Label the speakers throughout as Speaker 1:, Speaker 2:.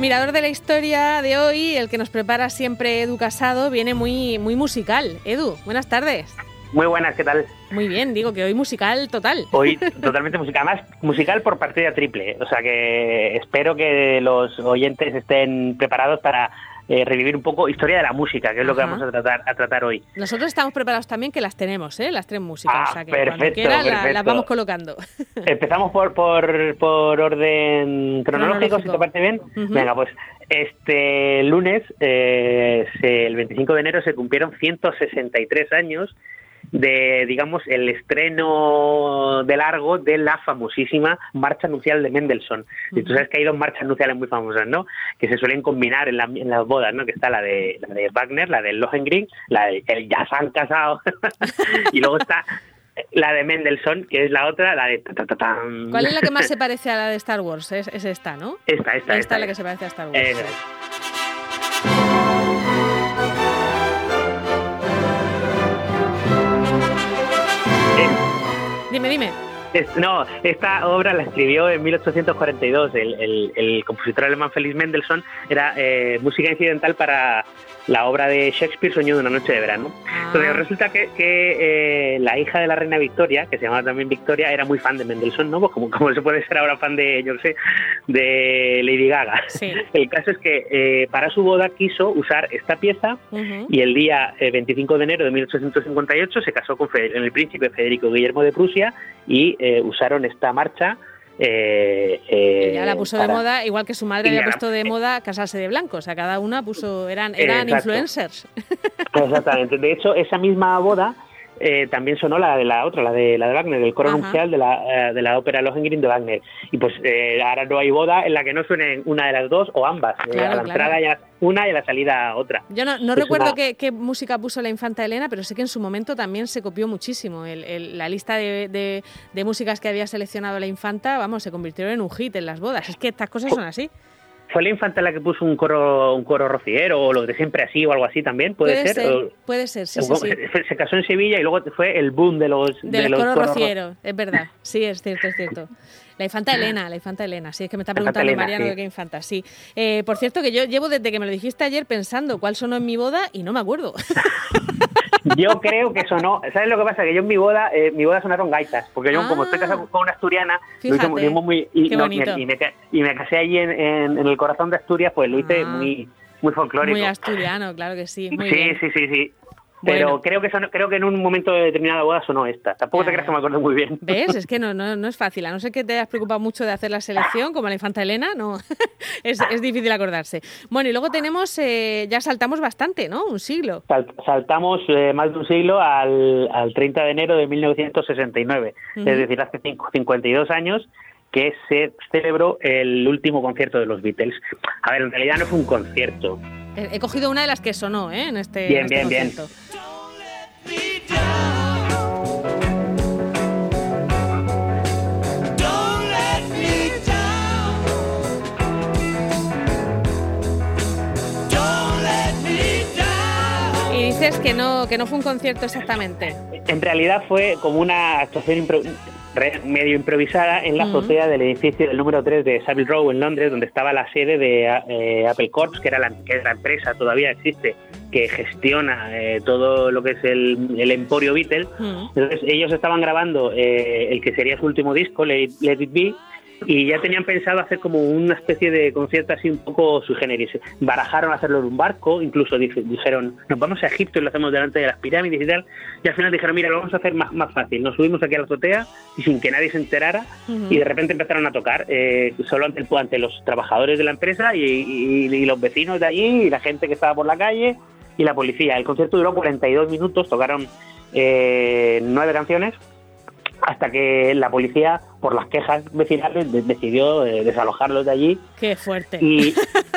Speaker 1: Mirador de la historia de hoy, el que nos prepara siempre Edu Casado, viene muy, muy musical. Edu, buenas tardes.
Speaker 2: Muy buenas, ¿qué tal?
Speaker 1: Muy bien, digo que hoy musical total.
Speaker 2: Hoy totalmente musical, más musical por partida triple. O sea que espero que los oyentes estén preparados para eh, revivir un poco historia de la música, que es lo que vamos a tratar, a tratar hoy.
Speaker 1: Nosotros estamos preparados también que las tenemos, ¿eh? las tres músicas.
Speaker 2: Ah,
Speaker 1: o sea que
Speaker 2: perfecto,
Speaker 1: cuando quieras
Speaker 2: perfecto.
Speaker 1: las vamos colocando.
Speaker 2: Empezamos por, por, por orden cronológico, si te parece bien. Venga, pues este lunes, eh, se- el 25 de enero, se cumplieron 163 años de, digamos, el estreno de largo de la famosísima Marcha Nupcial de Mendelssohn. Y tú sabes que hay dos marchas nupciales muy famosas, ¿no? Que se suelen combinar en, la- en las bodas, ¿no? Que está la de, la de Wagner, la del Lohengrin, la de el ya se han casado, y luego está la de Mendelssohn, que es la otra, la de... ta, ta, ta.
Speaker 1: ¿Cuál es la que más se parece a la de Star Wars? Es, es esta, ¿no?
Speaker 2: Esta, esta,
Speaker 1: Esta es la que se parece a Star Wars.
Speaker 2: Eh, No, esta obra la escribió en 1842. El, el- el compositor alemán Felix Mendelssohn era eh, música incidental para la obra de Shakespeare, Sueño de una noche de verano.
Speaker 1: Ah.
Speaker 2: Entonces resulta que, que, eh, la hija de la reina Victoria, que se llamaba también Victoria, era muy fan de Mendelssohn, ¿no? Pues como, como se puede ser ahora fan de, yo sé, de Lady Gaga.
Speaker 1: Sí.
Speaker 2: El caso es que eh, para su boda quiso usar esta pieza y el día eh, 25 de enero de 1858 se casó con Fe- el príncipe Federico Guillermo de Prusia y eh, usaron esta marcha. Eh, eh,
Speaker 1: ya la puso de moda, igual que su madre había puesto de moda casarse de blanco. O sea, cada una puso, eran, eran
Speaker 2: Exacto.
Speaker 1: influencers.
Speaker 2: Exactamente. De hecho, esa misma boda eh, también sonó la de la otra, la de la de Wagner, del coro nupcial de la, eh, de la ópera Lohengrin de Wagner. Y pues eh, ahora no hay boda en la que no suene una de las dos o ambas. Eh, a la
Speaker 1: claro.
Speaker 2: entrada ya una y a la salida otra.
Speaker 1: Yo no, no recuerdo qué música puso la infanta Elena, pero sé que en su momento también se copió muchísimo. El- el- la lista de, de- de músicas que había seleccionado la infanta, vamos, se convirtieron en un hit en las bodas. Es que estas cosas son así.
Speaker 2: ¿Fue la infanta la que puso un coro un coro rociero o lo de siempre así o algo así también? ¿Puede, ser?
Speaker 1: Puede ser, sí, sí.
Speaker 2: Se, casó en Sevilla y luego fue el boom de los,
Speaker 1: Del
Speaker 2: de los
Speaker 1: coro
Speaker 2: coros ro-
Speaker 1: rociero, es verdad. Sí, es cierto, es cierto. La infanta Elena, la infanta Elena. Sí, es que me está preguntando
Speaker 2: Elena,
Speaker 1: Mariano
Speaker 2: sí.
Speaker 1: de qué infanta. Sí. Eh, por cierto, que yo llevo desde que me lo dijiste ayer pensando cuál sonó en mi boda y no me acuerdo.
Speaker 2: Yo creo que sonó. ¿Sabes lo que pasa? Que yo en mi boda, eh, mi boda sonaron gaitas. Porque yo, como estoy
Speaker 1: Ah.
Speaker 2: casado con una asturiana, lo hice,
Speaker 1: Fíjate,
Speaker 2: lo hicimos muy. Y, no, y me, y me casé allí en, en- en el corazón de Asturias, pues lo hice
Speaker 1: Ah.
Speaker 2: muy, muy folclórico.
Speaker 1: Muy asturiano, claro que sí. Muy
Speaker 2: sí,
Speaker 1: bien.
Speaker 2: sí, sí, sí. Pero
Speaker 1: Bueno.
Speaker 2: creo que sonó- creo que en un momento de determinada boda sonó esta. Tampoco te creas
Speaker 1: ya.
Speaker 2: que me acuerdo muy bien.
Speaker 1: ¿Ves? Es que no, no, no es fácil. A no ser que te hayas preocupado mucho de hacer la selección, como la infanta Elena, no. es, es difícil acordarse. Bueno, y luego tenemos, eh, ya saltamos bastante, ¿no? Un siglo.
Speaker 2: Sal- saltamos eh, más de un siglo al, al 30 de enero de 1969,
Speaker 1: Ujú.
Speaker 2: es decir, hace cinco- 52 años que se celebró el último concierto de los Beatles. A ver, en realidad no fue un concierto.
Speaker 1: He, cogido una de las que sonó, ¿eh? En este,
Speaker 2: Bien,
Speaker 1: en este
Speaker 2: bien, bien.
Speaker 1: concierto. Y dices que no, que no fue un concierto exactamente.
Speaker 2: En realidad fue como una actuación impro- medio improvisada en la azotea del edificio del número 3 de Savile Row en Londres, donde estaba la sede de eh, Apple Corps, que era la, que es la empresa, todavía existe, que gestiona eh, todo lo que es el, el emporio Beatle. Entonces ellos estaban grabando eh, el que sería su último disco, Let It, Let It Be, y ya tenían pensado hacer como una especie de concierto así un poco sui generis. Barajaron hacerlo en un barco, incluso dije- dijeron, nos vamos a Egipto y lo hacemos delante de las pirámides y tal. Y al final dijeron, mira, lo vamos a hacer más, más fácil. Nos subimos aquí a la azotea y sin que nadie se enterara y de repente empezaron a tocar eh, solo ante, el- ante los trabajadores de la empresa y, y- y los vecinos de allí y la gente que estaba por la calle y la policía. El concierto duró 42 minutos, tocaron eh, nueve canciones hasta que la policía, por las quejas vecinales, de- decidió eh, desalojarlos de allí
Speaker 1: Qué fuerte.
Speaker 2: y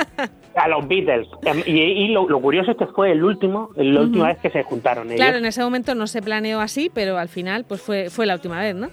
Speaker 2: a los Beatles. Em, Y, y lo, lo curioso es que fue el último, la última vez que se juntaron ellos.
Speaker 1: Claro, en ese momento no se planeó así, pero al final pues fue, fue la última vez, ¿no?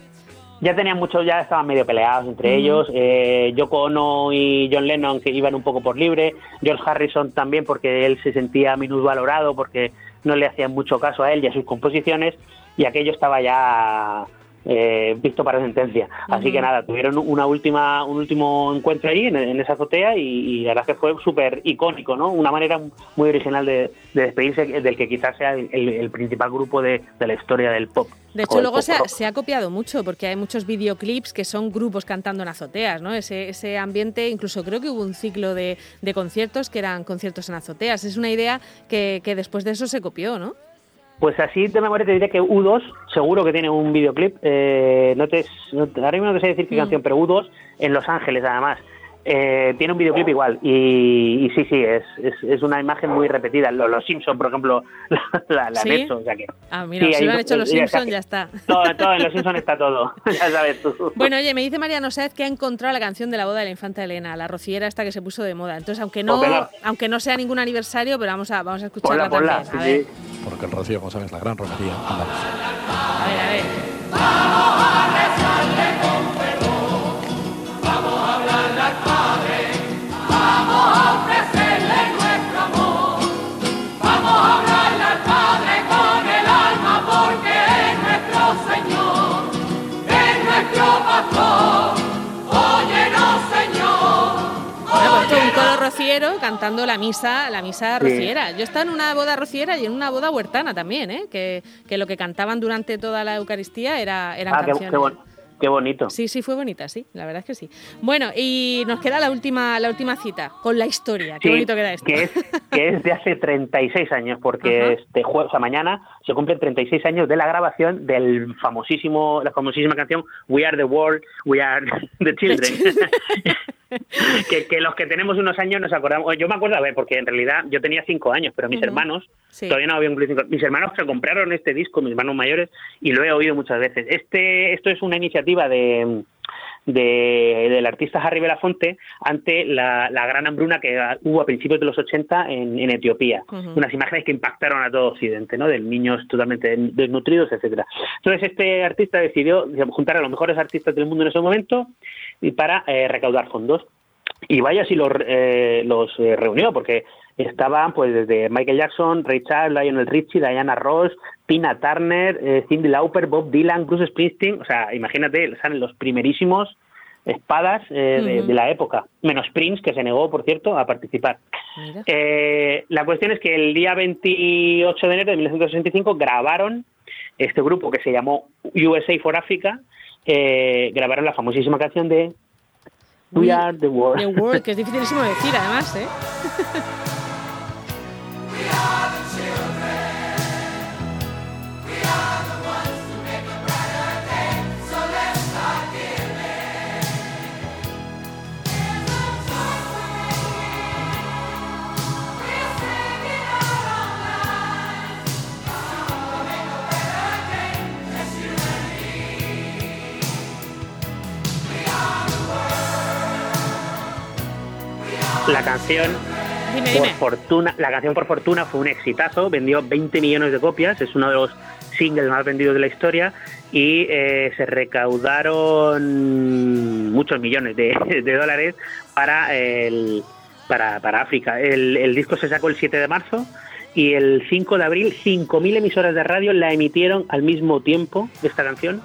Speaker 2: Ya tenían mucho, ya estaban medio peleados entre ellos. Eh, Yoko Ono y John Lennon que iban un poco por libre. George Harrison también porque él se sentía minusvalorado porque no le hacían mucho caso a él y a sus composiciones. Y aquello estaba ya eh, visto para sentencia. Así que nada, tuvieron una última, un último encuentro ahí en, esa azotea y, la verdad que fue súper icónico, ¿no? Una manera muy original de, despedirse del que quizás sea el, principal grupo de, la historia del pop.
Speaker 1: De hecho, luego se ha, copiado mucho porque hay muchos videoclips que son grupos cantando en azoteas, ¿no? Ese, ese ambiente, incluso creo que hubo un ciclo de, conciertos que eran conciertos en azoteas. Es una idea que, que después de eso se copió, ¿no?
Speaker 2: Pues así de memoria te diré que U2 seguro que tiene un videoclip. Eh, no te, ahora mismo no te sé decir qué mm. canción, pero U2 en Los Ángeles además. Eh, tiene un videoclip igual y, sí, sí, es, es, una imagen muy repetida. Los, los Simpsons, por ejemplo, la, han hecho. O sea que,
Speaker 1: ah, mira, si lo han hecho los Simpsons, ya está.
Speaker 2: Todo, todo, en los Simpsons está todo, ya sabes tú.
Speaker 1: Bueno, oye, me dice Mariano Sáez que ha encontrado la canción de la boda de la infanta Elena, la rociera esta que se puso de moda. Entonces, aunque no, aunque no sea ningún aniversario, pero vamos a, vamos a escucharla también. a ver.
Speaker 3: Porque el rocío, como sabes, la gran romería.
Speaker 1: A ver, a. rociero cantando la misa, la misa rociera. Yo estaba en una boda rociera y en una boda huertana también, ¿eh? que, que lo que cantaban durante toda la Eucaristía era, eran ah, canciones.
Speaker 2: Qué, bonito.
Speaker 1: Sí, sí, fue bonita, sí, la verdad es que sí. Bueno, y nos queda la última, la última cita con la historia. Qué bonito queda esto.
Speaker 2: Que es, que es de hace 36 años, porque este jueves, o sea, mañana se cumplen 36 años de la grabación del famosísimo, la famosísima canción We Are the World, We Are the Children. que, los que tenemos unos años nos acordamos. Yo me acuerdo, a ver, porque en realidad yo tenía cinco años, pero mis hermanos todavía no habían cumplido cinco. Mis hermanos se compraron este disco, mis hermanos mayores, y lo he oído muchas veces. Este, esto es una iniciativa de de, del artista Harry Belafonte ante la, gran hambruna que hubo a principios de los 80 en, Etiopía. Unas imágenes que impactaron a todo Occidente, ¿no? De niños totalmente desnutridos, etcétera. Entonces este artista decidió juntar a los mejores artistas del mundo en ese momento y para eh, recaudar fondos. Y vaya si los, eh, los eh, reunió, porque estaban pues desde Michael Jackson, Ray Charles, Lionel Richie, Diana Ross, Tina Turner, eh, Cindy Lauper, Bob Dylan, Bruce Springsteen, o sea, imagínate, salen los primerísimos espadas de, la época, menos Prince, que se negó, por cierto, a participar. la cuestión es que el día 28 de enero de 1965 grabaron este grupo que se llamó USA for Africa, grabaron la famosísima canción de We, Are the World.
Speaker 1: The World, que es dificilísimo decir además, ¿eh?
Speaker 2: La canción por fortuna, la canción por fortuna fue un exitazo, vendió 20 millones de copias, es uno de los singles más vendidos de la historia y eh, se recaudaron muchos millones de, dólares para el para, para África. El, el, disco se sacó el 7 de marzo y el 5 de abril 5.000 emisoras de radio la emitieron al mismo tiempo de esta canción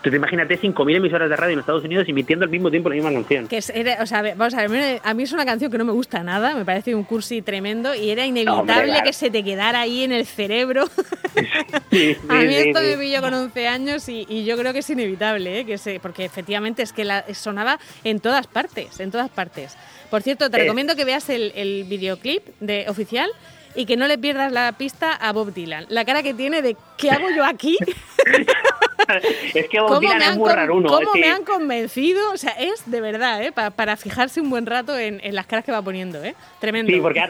Speaker 2: entonces imagínate 5.000 emisoras de radio en Estados Unidos emitiendo al mismo tiempo la misma canción.
Speaker 1: Que o sea, vamos a ver, a mí es una canción que no me gusta nada, me parece un cursi tremendo y era inevitable que se te quedara ahí en el cerebro. a mí esto me pilló con 11 años y, yo creo que es inevitable, ¿eh? que se, porque efectivamente es que la, sonaba en todas partes, en todas partes. Por cierto, te recomiendo que veas el, el videoclip de oficial y que no le pierdas la pista a Bob Dylan. La cara que tiene de ¿qué hago yo aquí?
Speaker 2: es que Bob Dylan es muy raro uno.
Speaker 1: ¿Cómo me han convencido? O sea, es de verdad, ¿eh? para, fijarse un buen rato en, las caras que va poniendo, ¿eh? Tremendo.
Speaker 2: Sí, porque,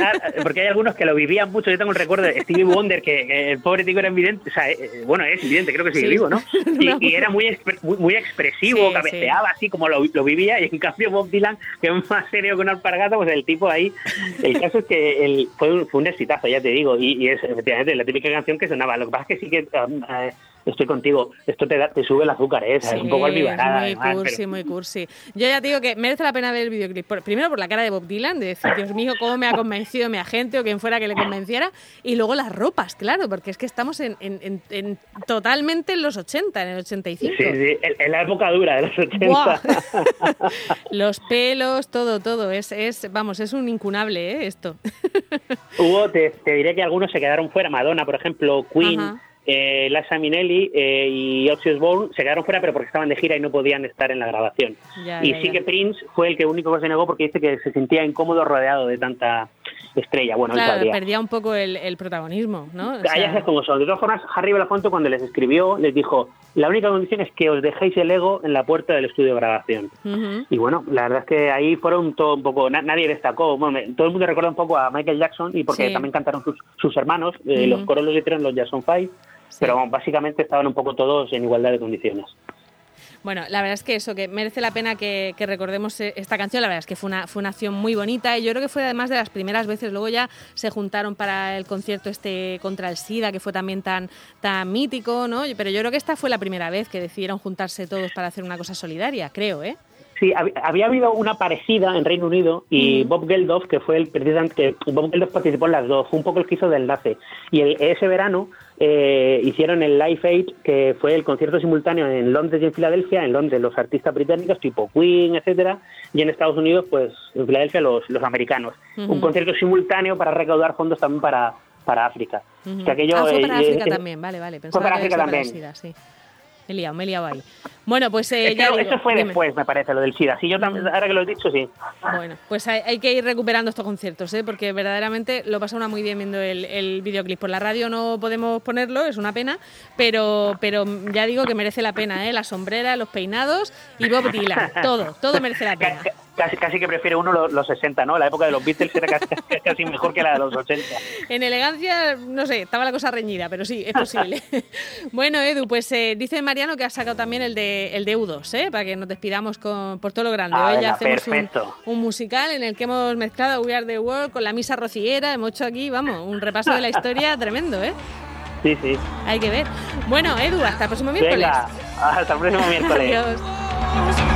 Speaker 2: porque hay algunos que lo vivían mucho. Yo tengo un recuerdo de Stevie Wonder, que, el pobre tico era evidente, o sea, eh, bueno, es evidente, creo que sigue vivo, ¿no? Y, era muy, muy, expresivo, cabeceaba así como lo, vivía, y en cambio Bob Dylan, que es más serio que un alpargata, pues el tipo ahí, el caso es que el, fue, un, fue un exitazo, ya te digo, y, es efectivamente la típica canción que sonaba. Lo que pasa es que sí que um, eh, estoy contigo. Esto te, te sube el azúcar, ¿eh? es un poco almibarada.
Speaker 1: Muy cursi, muy cursi. Yo ya te digo que merece la pena ver el videoclip. primero por la cara de Bob Dylan, de decir, Dios mío, cómo me ha convencido mi agente o quien fuera que le convenciera. Y luego las ropas, claro, porque es que estamos en, en, totalmente en los 80, en el 85.
Speaker 2: Sí, sí, en, la época dura de los 80.
Speaker 1: los pelos, todo, todo. Es, es, vamos, es un incunable, ¿eh? Esto.
Speaker 2: Hubo, te, diré que algunos se quedaron fuera. Madonna, por ejemplo, Queen eh, Lasa Minelli eh, y Ozzy Osbourne se quedaron fuera, pero porque estaban de gira y no podían estar en la grabación. y sí que Prince fue el que único que se negó porque dice que se sentía incómodo rodeado de tanta estrella. Bueno,
Speaker 1: claro, perdía un poco el, protagonismo, ¿no?
Speaker 2: O sea... como son. De todas formas, Harry Belafonte cuando les escribió les dijo, la única condición es que os dejéis el ego en la puerta del estudio de grabación. Y bueno, la verdad es que ahí fueron todo un poco, nadie destacó. Bueno, todo el mundo recuerda un poco a Michael Jackson y porque también cantaron sus, sus hermanos, eh, los coros los hicieron los Jackson Five pero básicamente estaban un poco todos en igualdad de condiciones.
Speaker 1: Bueno, la verdad es que eso, que merece la pena que, recordemos eh, esta canción, la verdad es que fue una, fue una acción muy bonita y yo creo que fue además de las primeras veces, luego ya se juntaron para el concierto este contra el SIDA, que fue también tan, tan mítico, ¿no? Pero yo creo que esta fue la primera vez que decidieron juntarse todos para hacer una cosa solidaria, creo, ¿eh?
Speaker 2: Sí, había habido una parecida en Reino Unido y Bob Geldof, que fue el presidente, que Bob Geldof participó en las dos, fue un poco el que hizo de enlace. Y ese verano eh, hicieron el Live Aid, que fue el concierto simultáneo en Londres y en Filadelfia, en Londres los artistas británicos tipo Queen, etcétera, y en Estados Unidos, pues en Filadelfia los, los americanos. Un concierto simultáneo para recaudar fondos también para, para África.
Speaker 1: que aquello, ah, fue para eh, África también, vale, vale.
Speaker 2: fue para África también.
Speaker 1: Me he liado, me he liado ahí. Bueno, pues
Speaker 2: eh, ya Eso fue después, me parece, lo del SIDA. Sí, yo también, ahora que lo he dicho, sí.
Speaker 1: Bueno, pues hay, que ir recuperando estos conciertos, ¿eh? porque verdaderamente lo pasa una muy bien viendo el, videoclip. Por la radio no podemos ponerlo, es una pena, pero, pero ya digo que merece la pena, ¿eh? La sombrera, los peinados y Bob Dylan, todo, todo merece la pena
Speaker 2: casi, casi que prefiere uno los, 60, ¿no? La época de los Beatles era casi, mejor que la de los 80.
Speaker 1: En elegancia, no sé, estaba la cosa reñida, pero sí, es posible. bueno, Edu, pues eh, dice Mariano que ha sacado también el de, el de U2, ¿eh? Para que nos despidamos con, por todo lo grande.
Speaker 2: Ah,
Speaker 1: Hoy ya hacemos un, musical en el que hemos mezclado We Are the World con la misa rociera, hemos hecho aquí, vamos, un repaso de la historia tremendo, ¿eh?
Speaker 2: Sí, sí.
Speaker 1: Hay que ver. Bueno, Edu, hasta el próximo miércoles.
Speaker 2: hasta el próximo miércoles. Adiós.